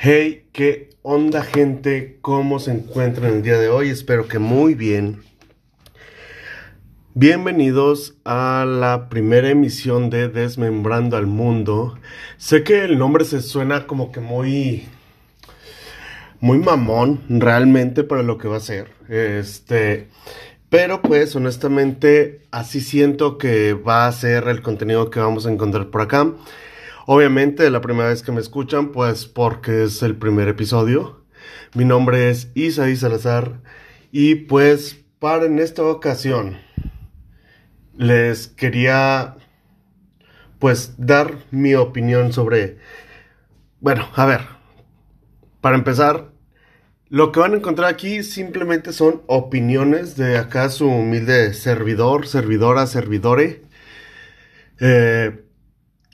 Hey, ¿qué onda gente? ¿Cómo se encuentran el día de hoy? Espero que muy bien. Bienvenidos a la primera emisión de Desmembrando al Mundo. Sé que el nombre se suena como que muy muy mamón realmente para lo que va a ser. Este, pero pues honestamente así siento que va a ser el contenido que vamos a encontrar por acá. Obviamente la primera vez que me escuchan pues porque es el primer episodio. Mi nombre es Isaí Salazar y pues para en esta ocasión les quería pues dar mi opinión sobre bueno, a ver, para empezar, lo que van a encontrar aquí simplemente son opiniones de acá su humilde servidor, servidora, servidore. Eh,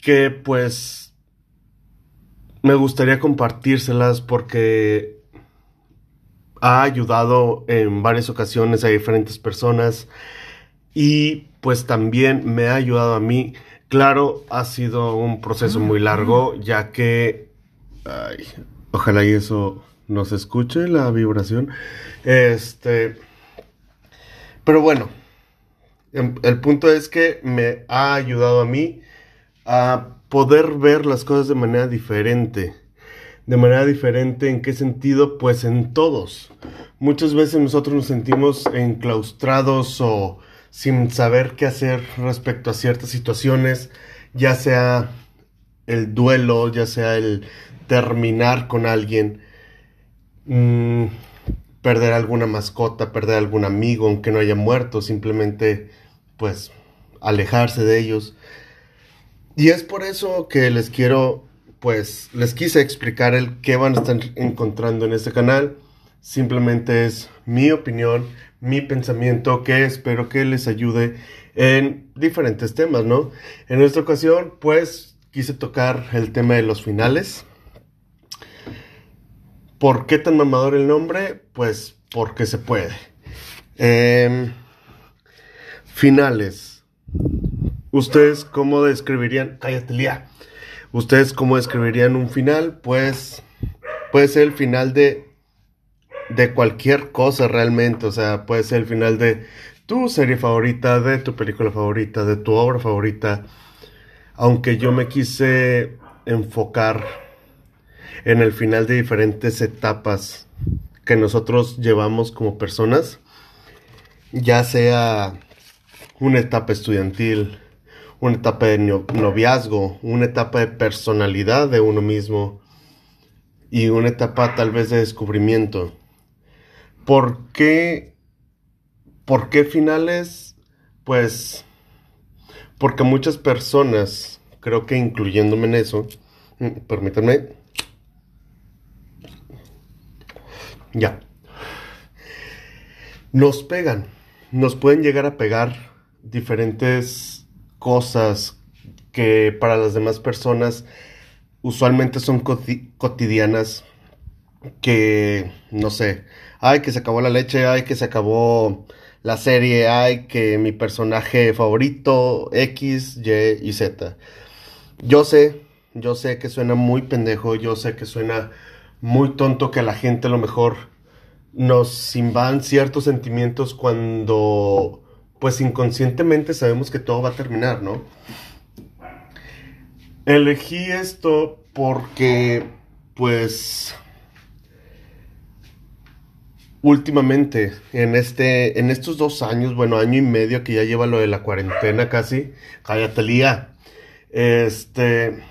que pues me gustaría compartírselas porque ha ayudado en varias ocasiones a diferentes personas y pues también me ha ayudado a mí. Claro, ha sido un proceso muy largo ya que... Ay, ojalá y eso no se escuche la vibración. Este. Pero bueno, em, el punto es que me ha ayudado a mí a poder ver las cosas de manera diferente. De manera diferente, ¿en qué sentido? Pues en todos. Muchas veces nosotros nos sentimos enclaustrados o sin saber qué hacer respecto a ciertas situaciones, ya sea el duelo, ya sea el terminar con alguien Mm, perder alguna mascota, perder algún amigo, aunque no haya muerto, simplemente pues alejarse de ellos. Y es por eso que les quiero, pues les quise explicar el qué van a estar encontrando en este canal. Simplemente es mi opinión, mi pensamiento, que espero que les ayude en diferentes temas, ¿no? En esta ocasión, pues quise tocar el tema de los finales ¿Por qué tan mamador el nombre? Pues porque se puede. Em, finales. ¿Ustedes cómo describirían? Cállate, Lía. ¿Ustedes cómo describirían un final? Pues puede ser el final de, de cualquier cosa realmente. O sea, puede ser el final de tu serie favorita, de tu película favorita, de tu obra favorita. Aunque yo me quise enfocar en el final de diferentes etapas que nosotros llevamos como personas, ya sea una etapa estudiantil, una etapa de noviazgo, una etapa de personalidad de uno mismo y una etapa tal vez de descubrimiento. ¿Por qué? ¿Por qué finales? Pues porque muchas personas, creo que incluyéndome en eso, mm, permítanme, Ya. Nos pegan, nos pueden llegar a pegar diferentes cosas que para las demás personas usualmente son cotidianas que, no sé, ay que se acabó la leche, ay que se acabó la serie, ay que mi personaje favorito X, Y y Z. Yo sé, yo sé que suena muy pendejo, yo sé que suena muy tonto que a la gente a lo mejor nos invadan ciertos sentimientos cuando pues inconscientemente sabemos que todo va a terminar, ¿no? Elegí esto porque pues últimamente en este en estos dos años, bueno, año y medio que ya lleva lo de la cuarentena casi, cállate lía. Este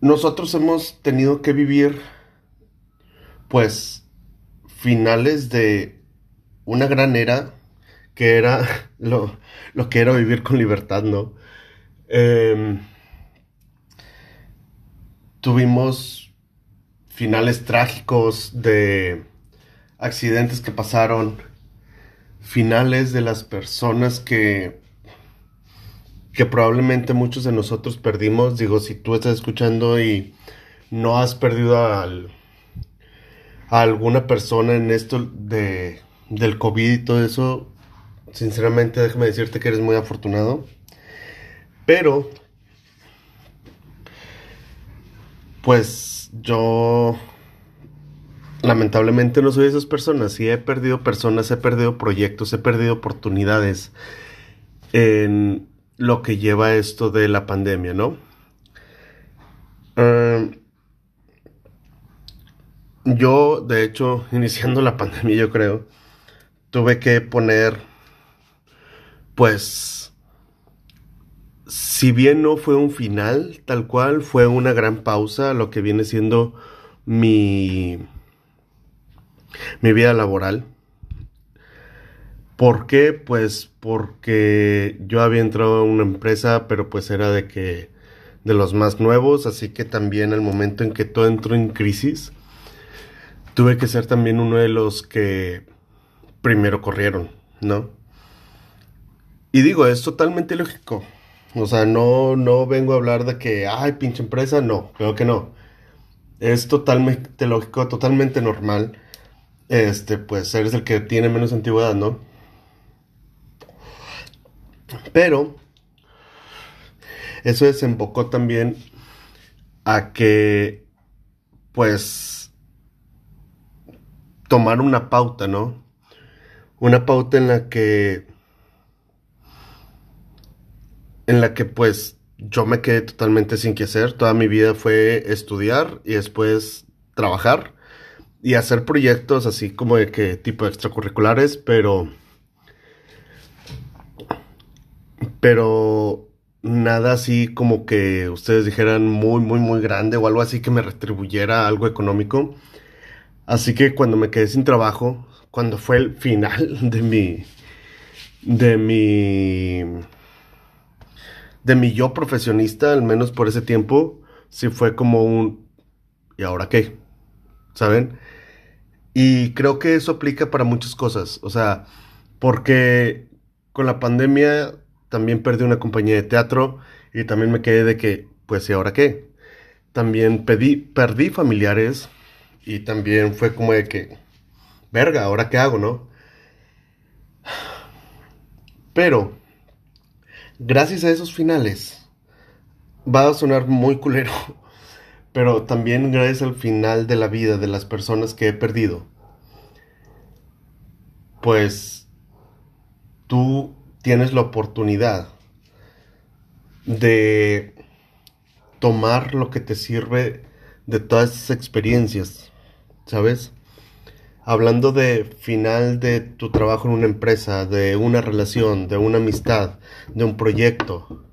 nosotros hemos tenido que vivir, pues, finales de una gran era, que era lo, que era vivir con libertad, ¿no? Em, tuvimos finales trágicos de accidentes que pasaron, finales de las personas que que probablemente muchos de nosotros perdimos. Digo, si tú estás escuchando y no has perdido a alguna persona en esto de, del COVID y todo eso, sinceramente déjame decirte que eres muy afortunado. Pero, pues, yo lamentablemente no soy de esas personas. Sí he perdido personas, he perdido proyectos, he perdido oportunidades en lo que lleva esto de la pandemia, ¿no? Em, yo, de hecho, iniciando la pandemia, yo creo, tuve que poner, pues, si bien no fue un final tal cual, fue una gran pausa lo que viene siendo mi, mi vida laboral. ¿Por qué? Pues porque yo había entrado a una empresa, pero pues era de que de los más nuevos, así que también al momento en que todo entró en crisis, tuve que ser también uno de los que primero corrieron, ¿no? Y digo, es totalmente lógico. O sea, no, no vengo a hablar de que, ay, pinche empresa, no, creo que no. Es totalmente lógico, totalmente normal. Este, pues eres el que tiene menos antigüedad, ¿no? Pero eso desembocó también a que, pues, tomar una pauta, ¿no? Una pauta en la que, en la que, pues, yo me quedé totalmente sin que hacer. Toda mi vida fue estudiar y después trabajar y hacer proyectos así como de que tipo extracurriculares, pero pero nada así como que ustedes dijeran muy, muy, muy grande o algo así que me retribuyera algo económico. Así que cuando me quedé sin trabajo, cuando fue el final de mi, de mi, de mi yo profesionista, al menos por ese tiempo, sí fue como un, ¿y ahora qué? ¿Saben? Y creo que eso aplica para muchas cosas, o sea, porque con la pandemia también perdí una compañía de teatro y también me quedé de que, pues, ¿y ahora qué? También pedí, perdí familiares y también fue como de que, verga, ¿ahora qué hago, no? Pero, gracias a esos finales, va a sonar muy culero, pero también gracias al final de la vida de las personas que he perdido, pues tú tienes la oportunidad de tomar lo que te sirve de todas esas experiencias, ¿sabes? Hablando de final de tu trabajo en una empresa, de una relación, de una amistad, de un proyecto.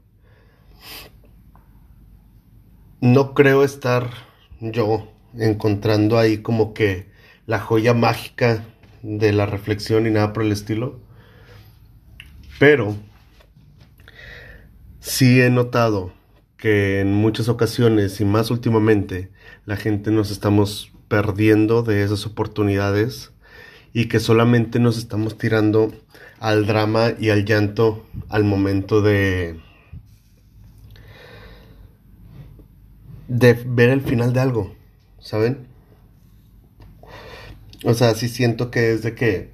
No creo estar yo encontrando ahí como que la joya mágica de la reflexión y nada por el estilo. Pero sí he notado que en muchas ocasiones y más últimamente la gente nos estamos perdiendo de esas oportunidades y que solamente nos estamos tirando al drama y al llanto al momento de de ver el final de algo, ¿saben? O sea, sí siento que es de que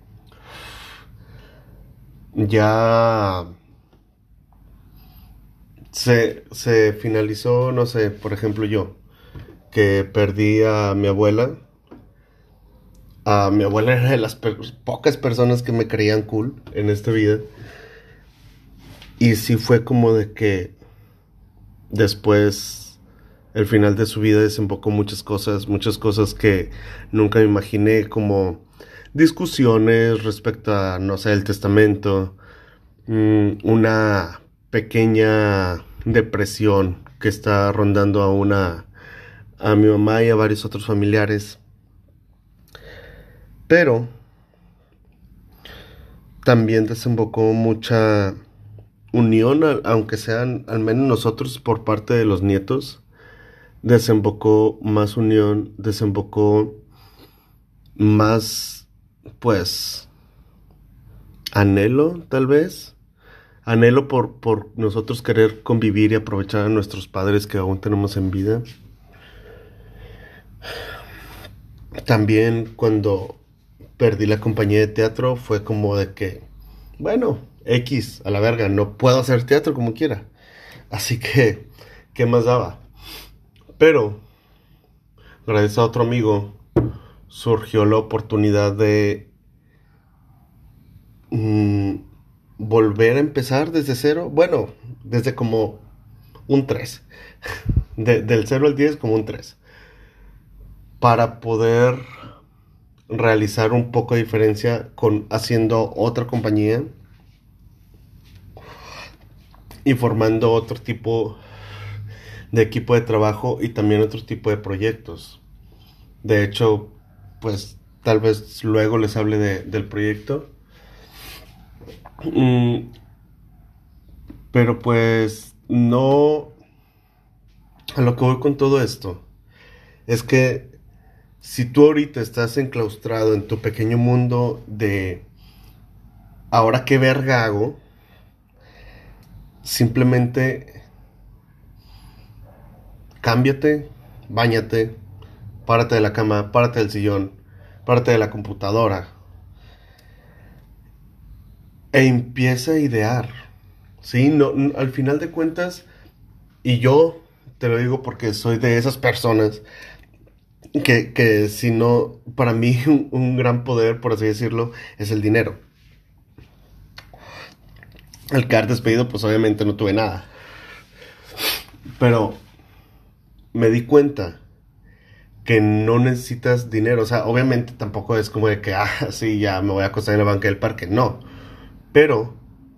ya se, se finalizó, no sé, por ejemplo yo, que perdí a mi abuela. A mi abuela era de las pocas personas que me creían cool en esta vida. Y sí fue como de que después el final de su vida desembocó muchas cosas, muchas cosas que nunca me imaginé como discusiones respecto a, no sé, el testamento, mm, una pequeña depresión que está rondando a una a mi mamá y a varios otros familiares. Pero también desembocó mucha unión, aunque sean al menos nosotros por parte de los nietos, desembocó más unión, desembocó más pues, anhelo, tal vez. Anhelo por, por nosotros querer convivir y aprovechar a nuestros padres que aún tenemos en vida. También cuando perdí la compañía de teatro fue como de que, bueno, X, a la verga, no puedo hacer teatro como quiera. Así que, ¿qué más daba? Pero gracias a otro amigo, surgió la oportunidad de mm, volver a empezar desde cero. Bueno, desde como un 3. del 0 al 10 como un 3. Para poder realizar un poco de diferencia con haciendo otra compañía y formando otro tipo de equipo de trabajo y también otro tipo de proyectos. De hecho, pues tal vez luego les hable del proyecto. Mm, pero pues no... A lo que voy con todo esto es que si tú ahorita estás enclaustrado en tu pequeño mundo de ahora qué verga hago, simplemente cámbiate, bañate, párate de la cama, párate del sillón, párate de la computadora e empieza a idear. Sí, no, al final de cuentas, y yo te lo digo porque soy de esas personas que, que si no, para mí un, gran poder, por así decirlo, es el dinero. Al quedar despedido, pues obviamente no tuve nada. Pero me di cuenta que no necesitas dinero. O sea, obviamente tampoco es como de que, ah, sí, ya me voy a acostar en la banca del parque. No. Pero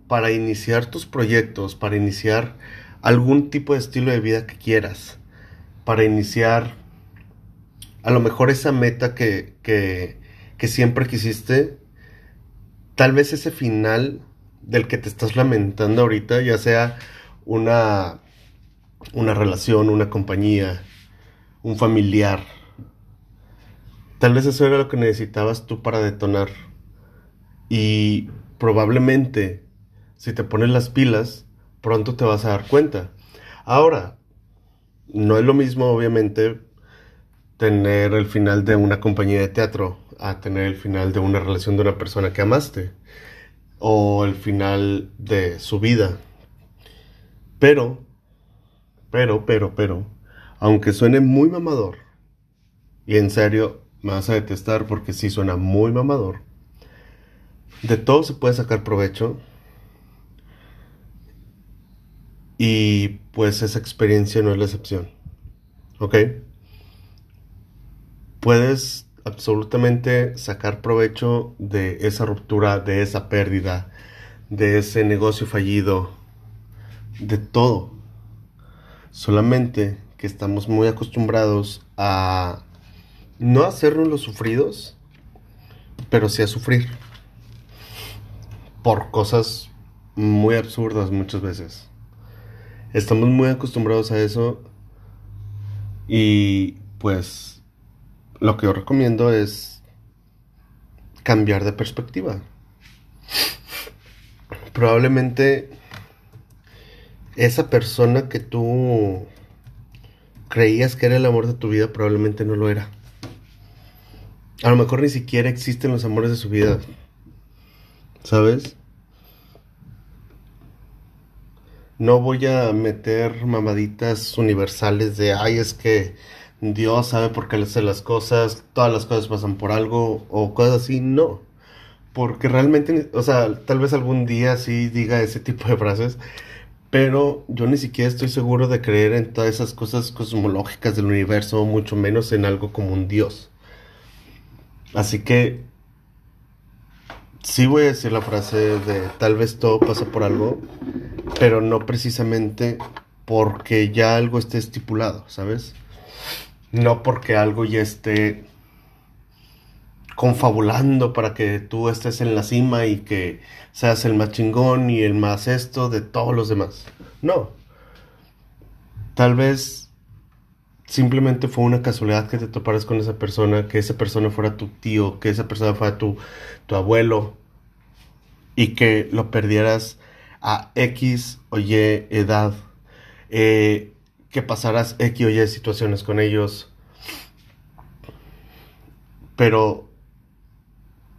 para iniciar tus proyectos, para iniciar algún tipo de estilo de vida que quieras, para iniciar a lo mejor esa meta que, que, siempre quisiste, tal vez ese final del que te estás lamentando ahorita, ya sea una una relación, una compañía, un familiar. Tal vez eso era lo que necesitabas tú para detonar. Y probablemente, si te pones las pilas, pronto te vas a dar cuenta. Ahora, no es lo mismo, obviamente, tener el final de una compañía de teatro a tener el final de una relación de una persona que amaste. O el final de su vida. Pero pero, pero, pero, aunque suene muy mamador, y en serio me vas a detestar porque sí suena muy mamador, de todo se puede sacar provecho. Y pues esa experiencia no es la excepción. ¿Ok? Puedes absolutamente sacar provecho de esa ruptura, de esa pérdida, de ese negocio fallido, de todo. Solamente que estamos muy acostumbrados a no hacernos los sufridos, pero sí a sufrir. Por cosas muy absurdas muchas veces. Estamos muy acostumbrados a eso y pues lo que yo recomiendo es cambiar de perspectiva. Probablemente esa persona que tú creías que era el amor de tu vida probablemente no lo era. A lo mejor ni siquiera existen los amores de su vida. ¿Sabes? No voy a meter mamaditas universales de, ay, es que Dios sabe por qué hace las cosas, todas las cosas pasan por algo o cosas así. No. Porque realmente, o sea, tal vez algún día sí diga ese tipo de frases, pero yo ni siquiera estoy seguro de creer en todas esas cosas cosmológicas del universo, mucho menos en algo como un Dios. Así que sí voy a decir la frase de tal vez todo pasa por algo, pero no precisamente porque ya algo esté estipulado, ¿sabes? No porque algo ya esté confabulando para que tú estés en la cima y que seas el más chingón y el más esto de todos los demás. No. Tal vez simplemente fue una casualidad que te toparas con esa persona, que esa persona fuera tu tío, que esa persona fuera tu, tu abuelo y que lo perdieras a X o Y edad, eh, que pasaras X o Y situaciones con ellos. Pero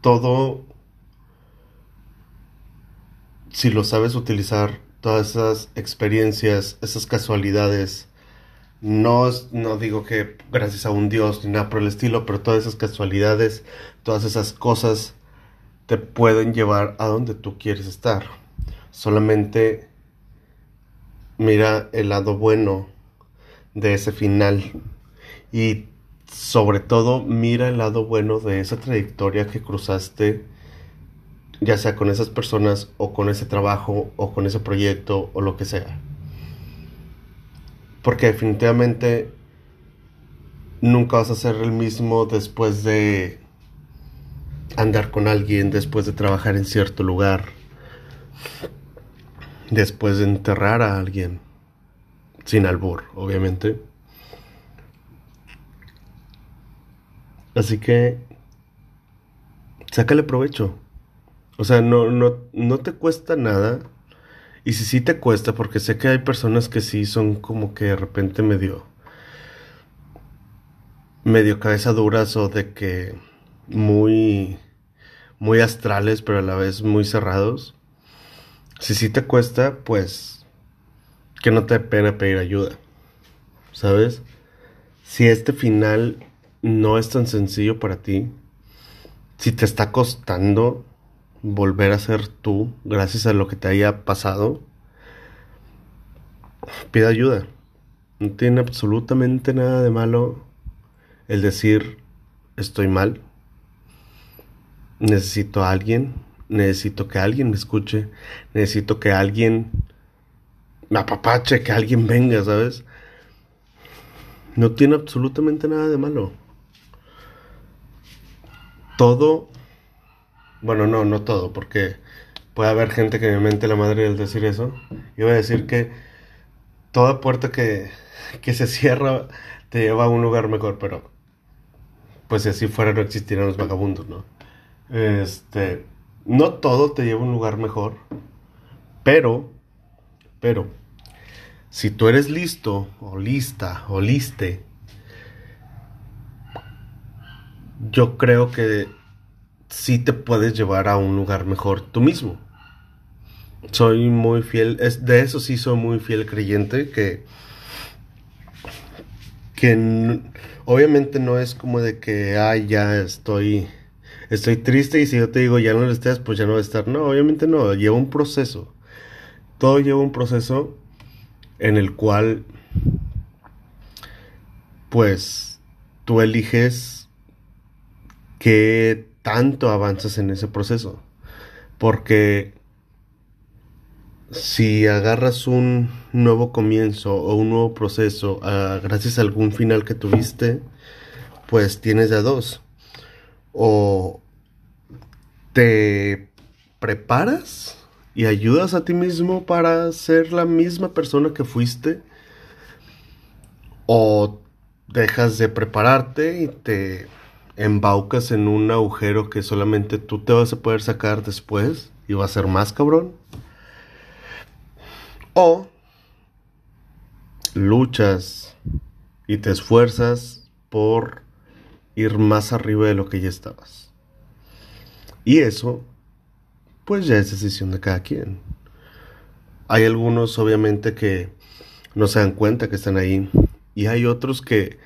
todo, si lo sabes utilizar, todas esas experiencias, esas casualidades, No, no digo que gracias a un Dios ni nada por el estilo, pero todas esas casualidades, todas esas cosas te pueden llevar a donde tú quieres estar. Solamente mira el lado bueno de ese final y sobre todo mira el lado bueno de esa trayectoria que cruzaste ya sea con esas personas o con ese trabajo o con ese proyecto o lo que sea. Porque definitivamente nunca vas a ser el mismo después de andar con alguien, después de trabajar en cierto lugar, después de enterrar a alguien, sin albur, obviamente. Así que, sácale provecho. O sea, no, no, no te cuesta nada. Y si sí te cuesta, porque sé que hay personas que sí son como que de repente medio. medio cabeza duras o de que muy. muy astrales, pero a la vez muy cerrados. Si sí te cuesta, pues. Que no te dé pena pedir ayuda. ¿Sabes? Si este final no es tan sencillo para ti, si te está costando volver a ser tú gracias a lo que te haya pasado, pide ayuda. No tiene absolutamente nada de malo el decir estoy mal, necesito a alguien, necesito que alguien me escuche, necesito que alguien me apapache, que alguien venga, ¿sabes? No tiene absolutamente nada de malo. Todo bueno, no, no todo, porque puede haber gente que me mente la madre al decir eso. Yo voy a decir que toda puerta que, que se cierra te lleva a un lugar mejor, pero pues si así fuera no existirían los vagabundos, ¿no? Este, no todo te lleva a un lugar mejor, pero, pero, si tú eres listo, o lista, o liste, yo creo que sí te puedes llevar a un lugar mejor tú mismo. Soy muy fiel, es, de eso sí soy muy fiel creyente, que, que obviamente no es como de que, ay, ya estoy, estoy triste y si yo te digo ya no lo estés, pues ya no va a estar. No, obviamente no, lleva un proceso. Todo lleva un proceso en el cual, pues, tú eliges qué tanto avanzas en ese proceso. Porque si agarras un nuevo comienzo o un nuevo proceso ah, gracias a algún final que tuviste, pues tienes ya dos. O te preparas y ayudas a ti mismo para ser la misma persona que fuiste. O dejas de prepararte y te embaucas en un agujero que solamente tú te vas a poder sacar después y va a ser más cabrón. O luchas y te esfuerzas por ir más arriba de lo que ya estabas. Y eso, pues ya es decisión de cada quien. Hay algunos obviamente que no se dan cuenta que están ahí y hay otros que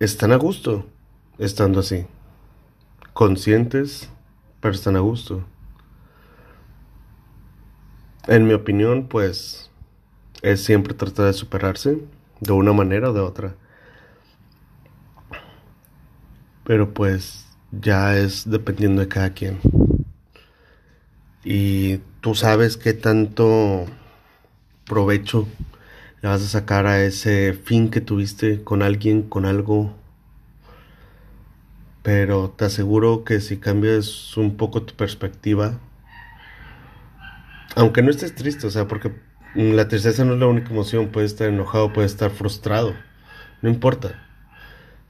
están a gusto estando así. Conscientes, pero están a gusto. En mi opinión, pues es siempre tratar de superarse de una manera o de otra. Pero pues ya es dependiendo de cada quien. Y tú sabes qué tanto provecho le vas a sacar a ese fin que tuviste con alguien, con algo pero te aseguro que si cambias un poco tu perspectiva, aunque no estés triste, o sea, porque la tristeza no es la única emoción, puedes estar enojado, puedes estar frustrado, no importa.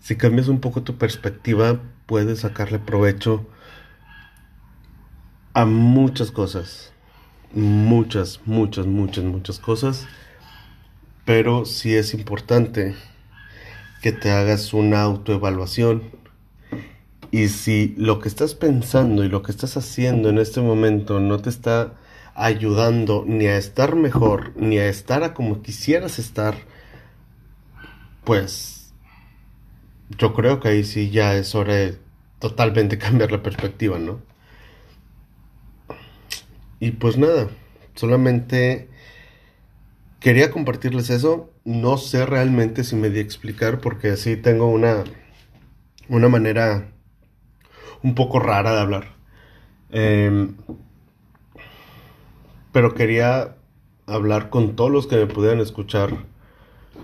Si cambias un poco tu perspectiva, puedes sacarle provecho a muchas cosas, muchas, muchas, muchas, muchas cosas, pero sí es importante que te hagas una autoevaluación. Y si lo que estás pensando y lo que estás haciendo en este momento no te está ayudando ni a estar mejor, ni a estar a como quisieras estar, pues yo creo que ahí sí ya es hora de totalmente cambiar la perspectiva, ¿no? Y pues nada, solamente quería compartirles eso. No sé realmente si me di explicar porque así tengo una, una manera un poco rara de hablar. Em, pero quería hablar con todos los que me pudieran escuchar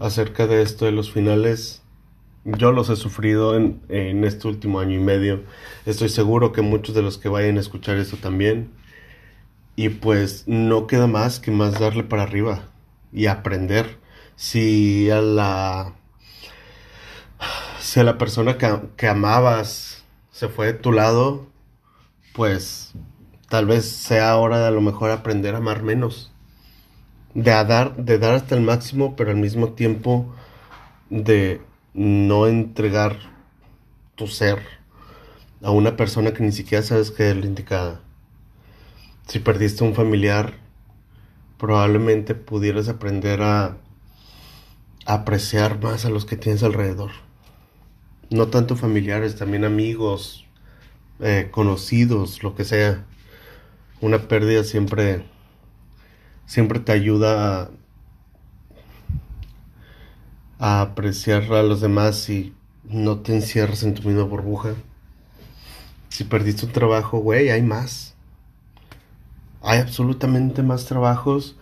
acerca de esto de los finales. Yo los he sufrido en, en este último año y medio. Estoy seguro que muchos de los que vayan a escuchar esto también. Y pues no queda más que más darle para arriba y aprender. Si a la, si a la persona que, que amabas se fue de tu lado, pues tal vez sea hora de a lo mejor aprender a amar menos. De dar, de dar hasta el máximo, pero al mismo tiempo de no entregar tu ser a una persona que ni siquiera sabes que es la indicada. Si perdiste un familiar, probablemente pudieras aprender a, apreciar más a los que tienes alrededor. No tanto familiares, también amigos, eh, conocidos, lo que sea. Una pérdida siempre, siempre te ayuda a, a apreciar a los demás y no te encierras en tu misma burbuja. Si perdiste un trabajo, güey, hay más hay absolutamente más trabajos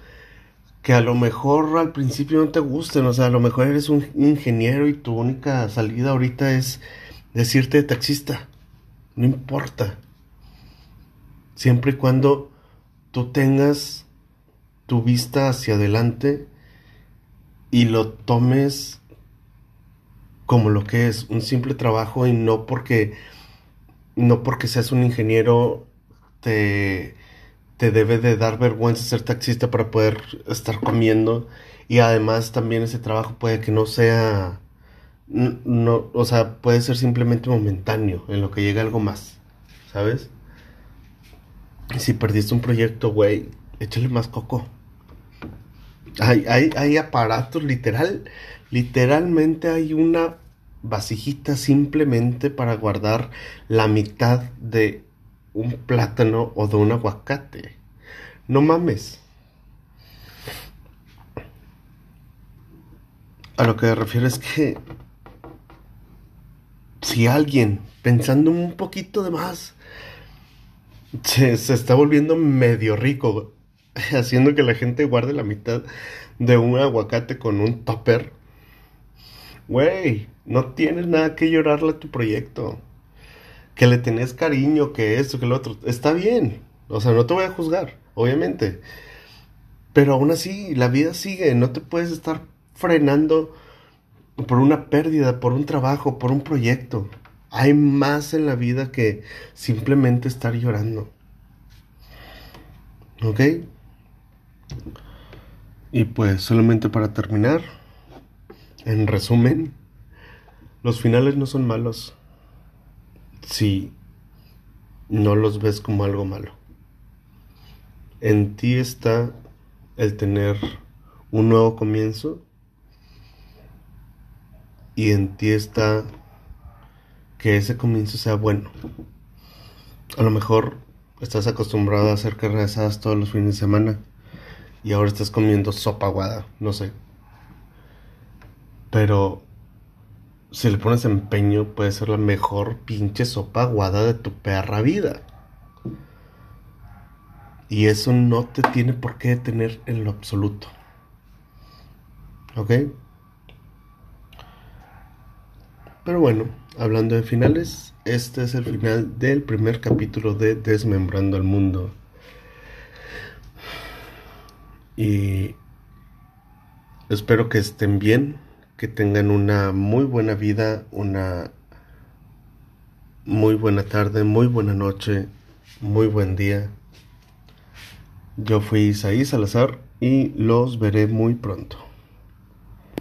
que a lo mejor al principio no te gusten, o sea, a lo mejor eres un ingeniero y tu única salida ahorita es decirte taxista. No importa. Siempre y cuando tú tengas tu vista hacia adelante y lo tomes como lo que es, un simple trabajo y no porque no porque seas un ingeniero te te debe de dar vergüenza ser taxista para poder estar comiendo y además también ese trabajo puede que no sea no, o sea, puede ser simplemente momentáneo en lo que llega algo más, ¿sabes? Si perdiste un proyecto, güey, échale más coco. Hay, hay, hay aparatos, literal, literalmente hay una vasijita simplemente para guardar la mitad de un plátano o de un aguacate. No mames. A lo que me refiero es que si alguien, pensando un poquito de más, se, está volviendo medio rico, haciendo que la gente guarde la mitad de un aguacate con un topper, güey, no tienes nada que llorarle a tu proyecto que le tenés cariño, que esto, que lo otro, está bien. O sea, no te voy a juzgar, obviamente. Pero aún así, la vida sigue, no te puedes estar frenando por una pérdida, por un trabajo, por un proyecto. Hay más en la vida que simplemente estar llorando. ¿Ok? Y pues solamente para terminar, en resumen, los finales no son malos si no los ves como algo malo. En ti está el tener un nuevo comienzo y en ti está que ese comienzo sea bueno. A lo mejor estás acostumbrado a hacer carreras todos los fines de semana y ahora estás comiendo sopa aguada, no sé. Pero si le pones empeño, puede ser la mejor pinche sopa aguada de tu perra vida. Y eso no te tiene por qué detener en lo absoluto. ¿Ok? Pero bueno, hablando de finales, este es el final del primer capítulo de Desmembrando al Mundo. Y espero que estén bien que tengan una muy buena vida, una muy buena tarde, muy buena noche, muy buen día. Yo fui Isaí Salazar y los veré muy pronto.